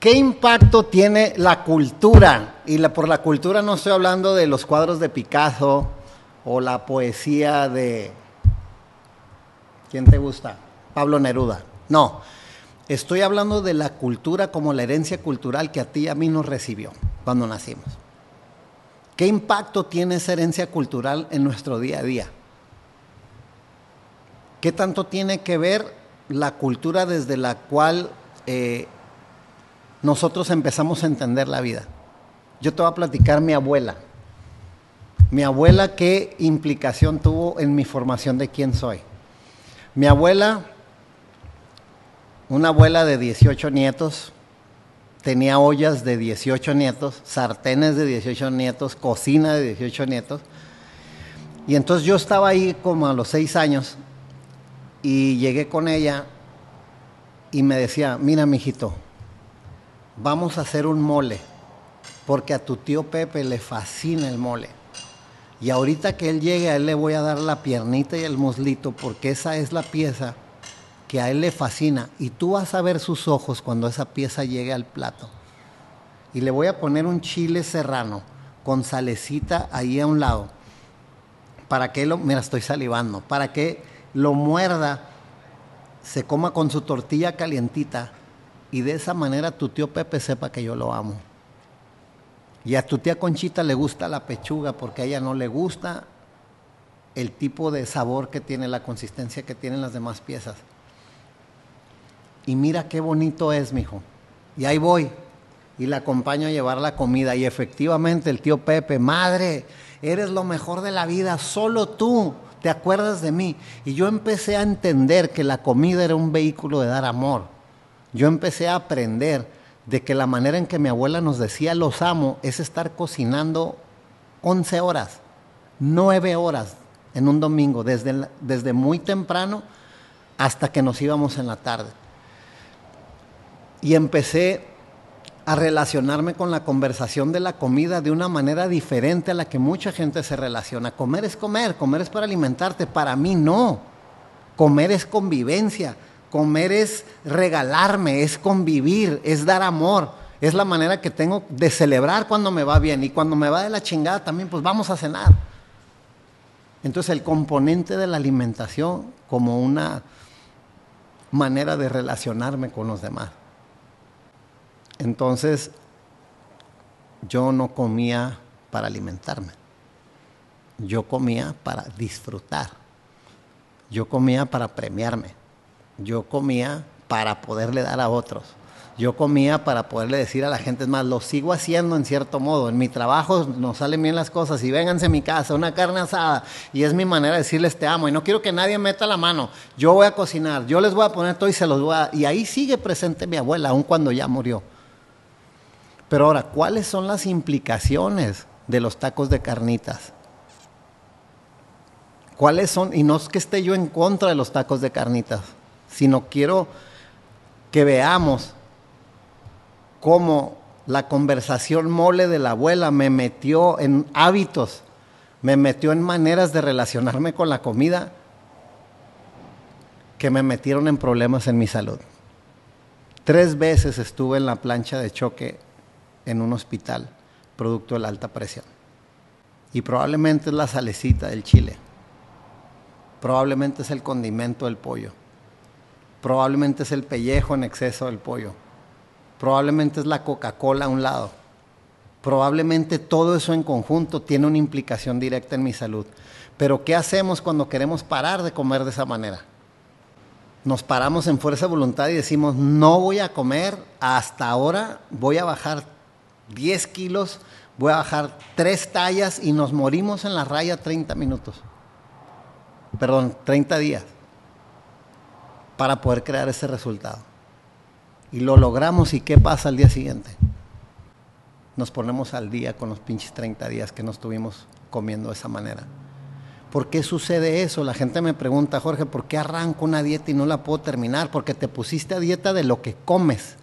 ¿Qué impacto tiene la cultura? Y por la cultura no estoy hablando de los cuadros de Picasso o la poesía de... ¿Quién te gusta? Pablo Neruda. No, estoy hablando de la cultura como la herencia cultural que a ti y a mí nos recibió cuando nacimos. ¿Qué impacto tiene esa herencia cultural en nuestro día a día? ¿Qué tanto tiene que ver la cultura desde la cual eh, nosotros empezamos a entender la vida? Yo te voy a platicar mi abuela. Mi abuela, ¿qué implicación tuvo en mi formación de quién soy? Mi abuela, una abuela de 18 nietos, tenía ollas de 18 nietos, sartenes de 18 nietos, cocina de 18 nietos. Y entonces yo estaba ahí como a los 6 años y llegué con ella y me decía, mira, mijito, vamos a hacer un mole, porque a tu tío Pepe le fascina el mole. Y ahorita que él llegue, a él le voy a dar la piernita y el muslito, porque esa es la pieza que a él le fascina y tú vas a ver sus ojos cuando esa pieza llegue al plato. Y le voy a poner un chile serrano con salecita ahí a un lado para que lo, mira, estoy salivando, para que lo muerda, se coma con su tortilla calientita y de esa manera tu tío Pepe sepa que yo lo amo. Y a tu tía Conchita le gusta la pechuga porque a ella no le gusta el tipo de sabor que tiene, la consistencia que tienen las demás piezas y mira qué bonito es, mijo. Y ahí voy y le acompaño a llevar la comida y efectivamente el tío Pepe, madre, eres lo mejor de la vida, solo tú te acuerdas de mí. Y yo empecé a entender que la comida era un vehículo de dar amor. Yo empecé a aprender de que la manera en que mi abuela nos decía los amo es estar cocinando 11 horas, 9 horas en un domingo, desde, desde muy temprano hasta que nos íbamos en la tarde y empecé a relacionarme con la conversación de la comida de una manera diferente a la que mucha gente se relaciona. Comer es comer, comer es para alimentarte, para mí no. Comer es convivencia, comer es regalarme, es convivir, es dar amor, es la manera que tengo de celebrar cuando me va bien y cuando me va de la chingada también, pues vamos a cenar. Entonces el componente de la alimentación como una manera de relacionarme con los demás. Entonces, yo no comía para alimentarme. Yo comía para disfrutar. Yo comía para premiarme. Yo comía para poderle dar a otros. Yo comía para poderle decir a la gente, es más, lo sigo haciendo en cierto modo. En mi trabajo nos salen bien las cosas y vénganse a mi casa, una carne asada. Y es mi manera de decirles te amo. Y no quiero que nadie meta la mano. Yo voy a cocinar, yo les voy a poner todo y se los voy a... Y ahí sigue presente mi abuela, aun cuando ya murió. Pero ahora, ¿cuáles son las implicaciones de los tacos de carnitas? ¿Cuáles son? Y no es que esté yo en contra de los tacos de carnitas, sino quiero que veamos cómo la conversación mole de la abuela me metió en hábitos, me metió en maneras de relacionarme con la comida que me metieron en problemas en mi salud. Tres veces estuve en la plancha de choque en un hospital producto de la alta presión. Y probablemente es la salecita del chile. Probablemente es el condimento del pollo. Probablemente es el pellejo en exceso del pollo. Probablemente es la Coca-Cola a un lado. Probablemente todo eso en conjunto tiene una implicación directa en mi salud. Pero ¿qué hacemos cuando queremos parar de comer de esa manera? Nos paramos en fuerza de voluntad y decimos, no voy a comer, hasta ahora voy a bajar 10 kilos, voy a bajar 3 tallas y nos morimos en la raya 30 minutos. Perdón, 30 días. Para poder crear ese resultado. Y lo logramos y ¿qué pasa al día siguiente? Nos ponemos al día con los pinches 30 días que nos estuvimos comiendo de esa manera. ¿Por qué sucede eso? La gente me pregunta, Jorge, ¿por qué arranco una dieta y no la puedo terminar? Porque te pusiste a dieta de lo que comes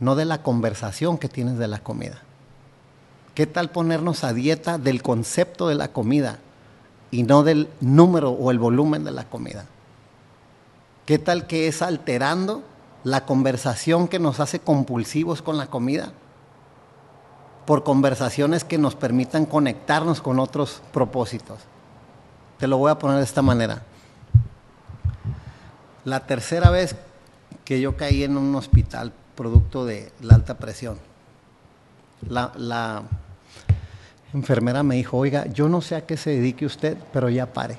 no de la conversación que tienes de la comida. ¿Qué tal ponernos a dieta del concepto de la comida y no del número o el volumen de la comida? ¿Qué tal que es alterando la conversación que nos hace compulsivos con la comida por conversaciones que nos permitan conectarnos con otros propósitos. Te lo voy a poner de esta manera. La tercera vez que yo caí en un hospital producto de la alta presión, la, la enfermera me dijo, oiga, yo no sé a qué se dedique usted, pero ya pare.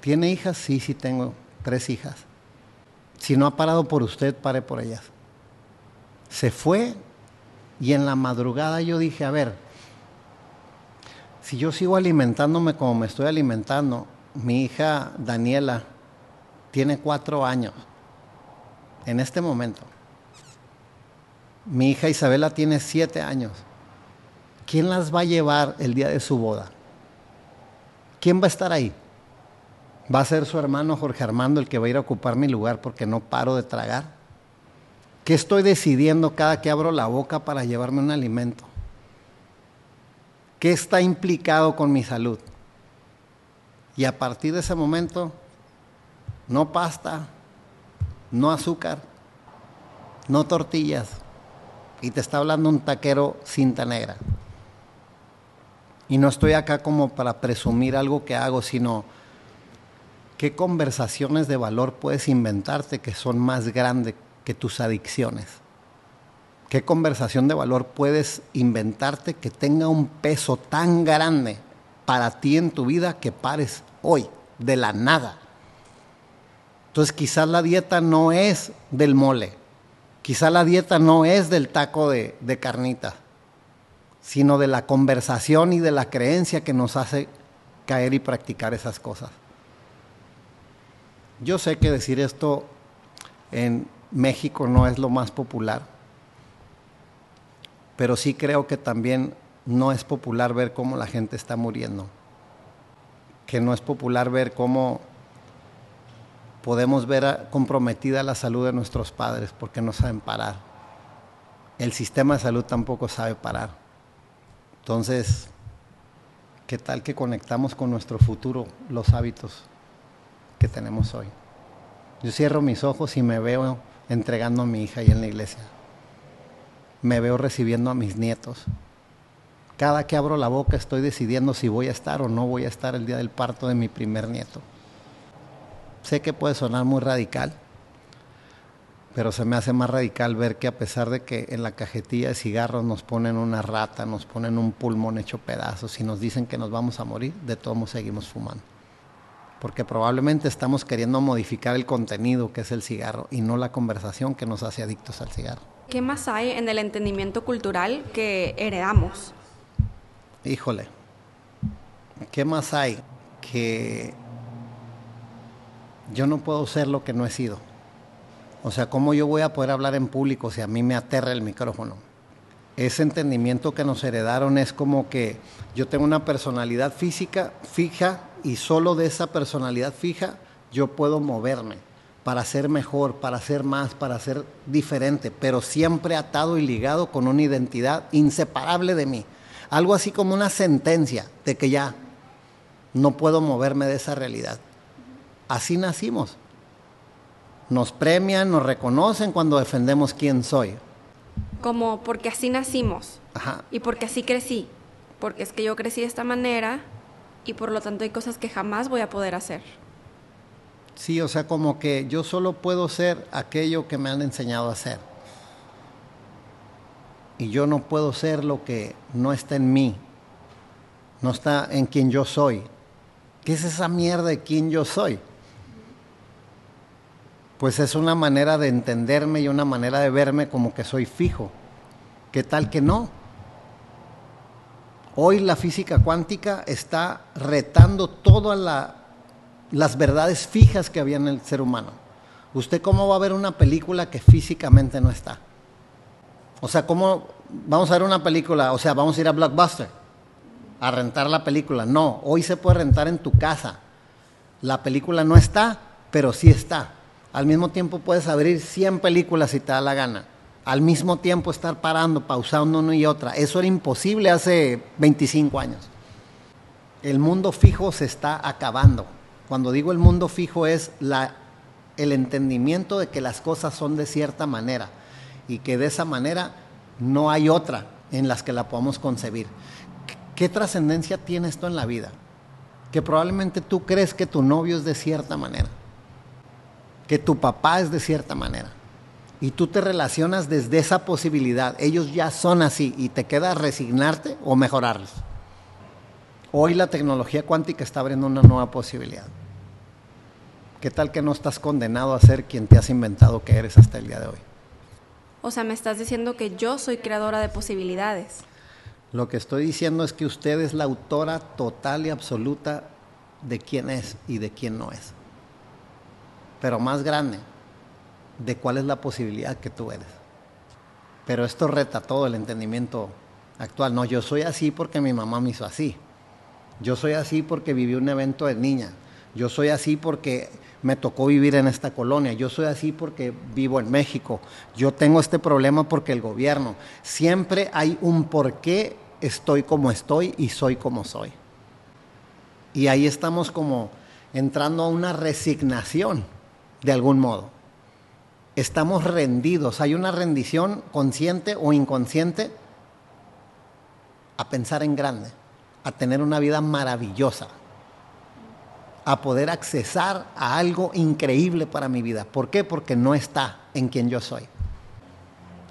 ¿Tiene hijas? Sí, sí tengo tres hijas. Si no ha parado por usted, pare por ellas. Se fue y en la madrugada yo dije, a ver, si yo sigo alimentándome como me estoy alimentando, mi hija Daniela tiene cuatro años en este momento. Mi hija Isabela tiene siete años. ¿Quién las va a llevar el día de su boda? ¿Quién va a estar ahí? ¿Va a ser su hermano Jorge Armando el que va a ir a ocupar mi lugar porque no paro de tragar? ¿Qué estoy decidiendo cada que abro la boca para llevarme un alimento? ¿Qué está implicado con mi salud? Y a partir de ese momento, no pasta, no azúcar, no tortillas. Y te está hablando un taquero cinta negra. Y no estoy acá como para presumir algo que hago, sino qué conversaciones de valor puedes inventarte que son más grandes que tus adicciones. ¿Qué conversación de valor puedes inventarte que tenga un peso tan grande para ti en tu vida que pares hoy, de la nada? Entonces quizás la dieta no es del mole, quizás la dieta no es del taco de, de carnitas, sino de la conversación y de la creencia que nos hace caer y practicar esas cosas. Yo sé que decir esto en México no es lo más popular, pero sí creo que también no es popular ver cómo la gente está muriendo, que no es popular ver cómo podemos ver comprometida la salud de nuestros padres porque no saben parar. El sistema de salud tampoco sabe parar. Entonces, ¿qué tal que conectamos con nuestro futuro los hábitos que tenemos hoy? Yo cierro mis ojos y me veo entregando a mi hija ahí en la iglesia. Me veo recibiendo a mis nietos. Cada que abro la boca estoy decidiendo si voy a estar o no voy a estar el día del parto de mi primer nieto. Sé que puede sonar muy radical, pero se me hace más radical ver que a pesar de que en la cajetilla de cigarros nos ponen una rata, nos ponen un pulmón hecho pedazos y nos dicen que nos vamos a morir, de todos seguimos fumando. Porque probablemente estamos queriendo modificar el contenido que es el cigarro y no la conversación que nos hace adictos al cigarro. ¿Qué más hay en el entendimiento cultural que heredamos? Híjole, ¿qué más hay? Que yo no puedo ser lo que no he sido o sea, ¿cómo yo voy a poder hablar en público si a mí me aterra el micrófono? Ese entendimiento que nos heredaron es como que yo tengo una personalidad física fija y solo de esa personalidad fija yo puedo moverme para ser mejor, para ser más, para ser diferente, pero siempre atado y ligado con una identidad inseparable de mí. Algo así como una sentencia de que ya no puedo moverme de esa realidad. Así nacimos nos premian, nos reconocen cuando defendemos quién soy. Como porque así nacimos. Ajá. Y porque así crecí. Porque es que yo crecí de esta manera y por lo tanto hay cosas que jamás voy a poder hacer. Sí, o sea, como que yo solo puedo ser aquello que me han enseñado a hacer. Y yo no puedo ser lo que no está en mí, no está en quien yo soy. ¿Qué es esa mierda de quien yo soy? pues es una manera de entenderme y una manera de verme como que soy fijo. ¿Qué tal que no? Hoy la física cuántica está retando todas las verdades fijas que había en el ser humano. ¿Usted cómo va a ver una película que físicamente no está? O sea, ¿cómo vamos a ver una película? O sea, vamos a ir a Blockbuster a rentar la película. No, hoy se puede rentar en tu casa. La película no está, pero sí está. Al mismo tiempo puedes abrir 100 películas si te da la gana. Al mismo tiempo estar parando, pausando una y otra. Eso era imposible hace 25 años. El mundo fijo se está acabando. Cuando digo el mundo fijo es la el entendimiento de que las cosas son de cierta manera y que de esa manera no hay otra en las que la podamos concebir. ¿Qué trascendencia tiene esto en la vida? Que probablemente tú crees que tu novio es de cierta manera, que tu papá es de cierta manera, y tú te relacionas desde esa posibilidad. Ellos ya son así y te queda resignarte o mejorarlos. Hoy la tecnología cuántica está abriendo una nueva posibilidad. ¿Qué tal que no estás condenado a ser quien te has inventado que eres hasta el día de hoy? O sea, me estás diciendo que yo soy creadora de posibilidades. Lo que estoy diciendo es que usted es la autora total y absoluta de quién es y de quién no es. Pero más grande, de cuál es la posibilidad que tú eres. Pero esto reta todo el entendimiento actual. No, yo soy así porque mi mamá me hizo así. Yo soy así porque viví un evento de niña. Yo soy así porque me tocó vivir en esta colonia. Yo soy así porque vivo en México. Yo tengo este problema porque el gobierno. Siempre hay un por qué estoy como estoy y soy como soy. Y ahí estamos como entrando a una resignación, de algún modo. Estamos rendidos. Hay una rendición consciente o inconsciente a pensar en grande, a tener una vida maravillosa a poder accesar a algo increíble para mi vida. ¿Por qué? Porque no está en quien yo soy.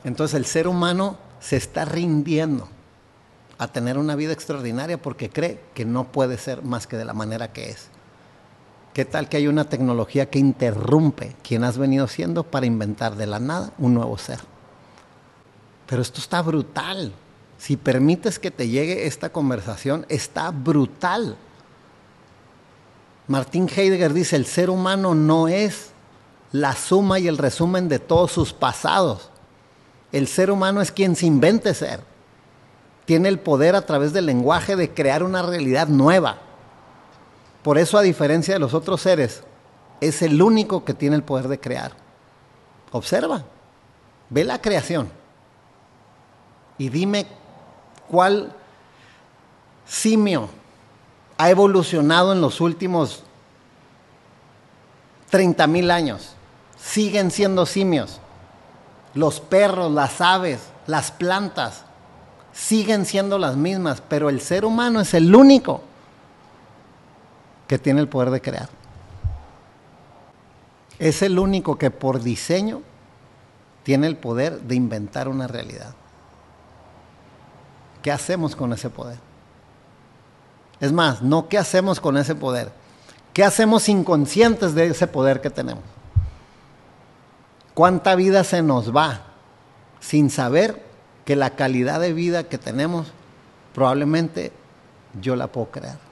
Entonces el ser humano se está rindiendo a tener una vida extraordinaria porque cree que no puede ser más que de la manera que es. ¿Qué tal que hay una tecnología que interrumpe quien has venido siendo para inventar de la nada un nuevo ser? Pero esto está brutal. Si permites que te llegue esta conversación, está brutal. Martín Heidegger dice, el ser humano no es la suma y el resumen de todos sus pasados. El ser humano es quien se invente ser. Tiene el poder a través del lenguaje de crear una realidad nueva. Por eso, a diferencia de los otros seres, es el único que tiene el poder de crear. Observa, ve la creación y dime cuál simio ha evolucionado en los últimos 30 mil años. Siguen siendo simios. Los perros, las aves, las plantas, siguen siendo las mismas, pero el ser humano es el único que tiene el poder de crear. Es el único que por diseño tiene el poder de inventar una realidad. ¿Qué hacemos con ese poder? Es más, no qué hacemos con ese poder, qué hacemos inconscientes de ese poder que tenemos. ¿Cuánta vida se nos va sin saber que la calidad de vida que tenemos probablemente yo la puedo crear?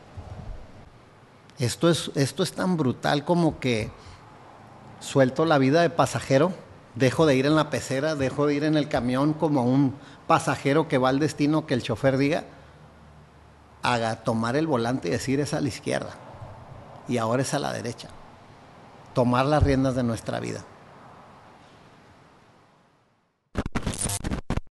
Esto es, esto es tan brutal como que suelto la vida de pasajero, dejo de ir en la pecera, dejo de ir en el camión como un pasajero que va al destino que el chofer diga haga tomar el volante y decir es a la izquierda y ahora es a la derecha. Tomar las riendas de nuestra vida.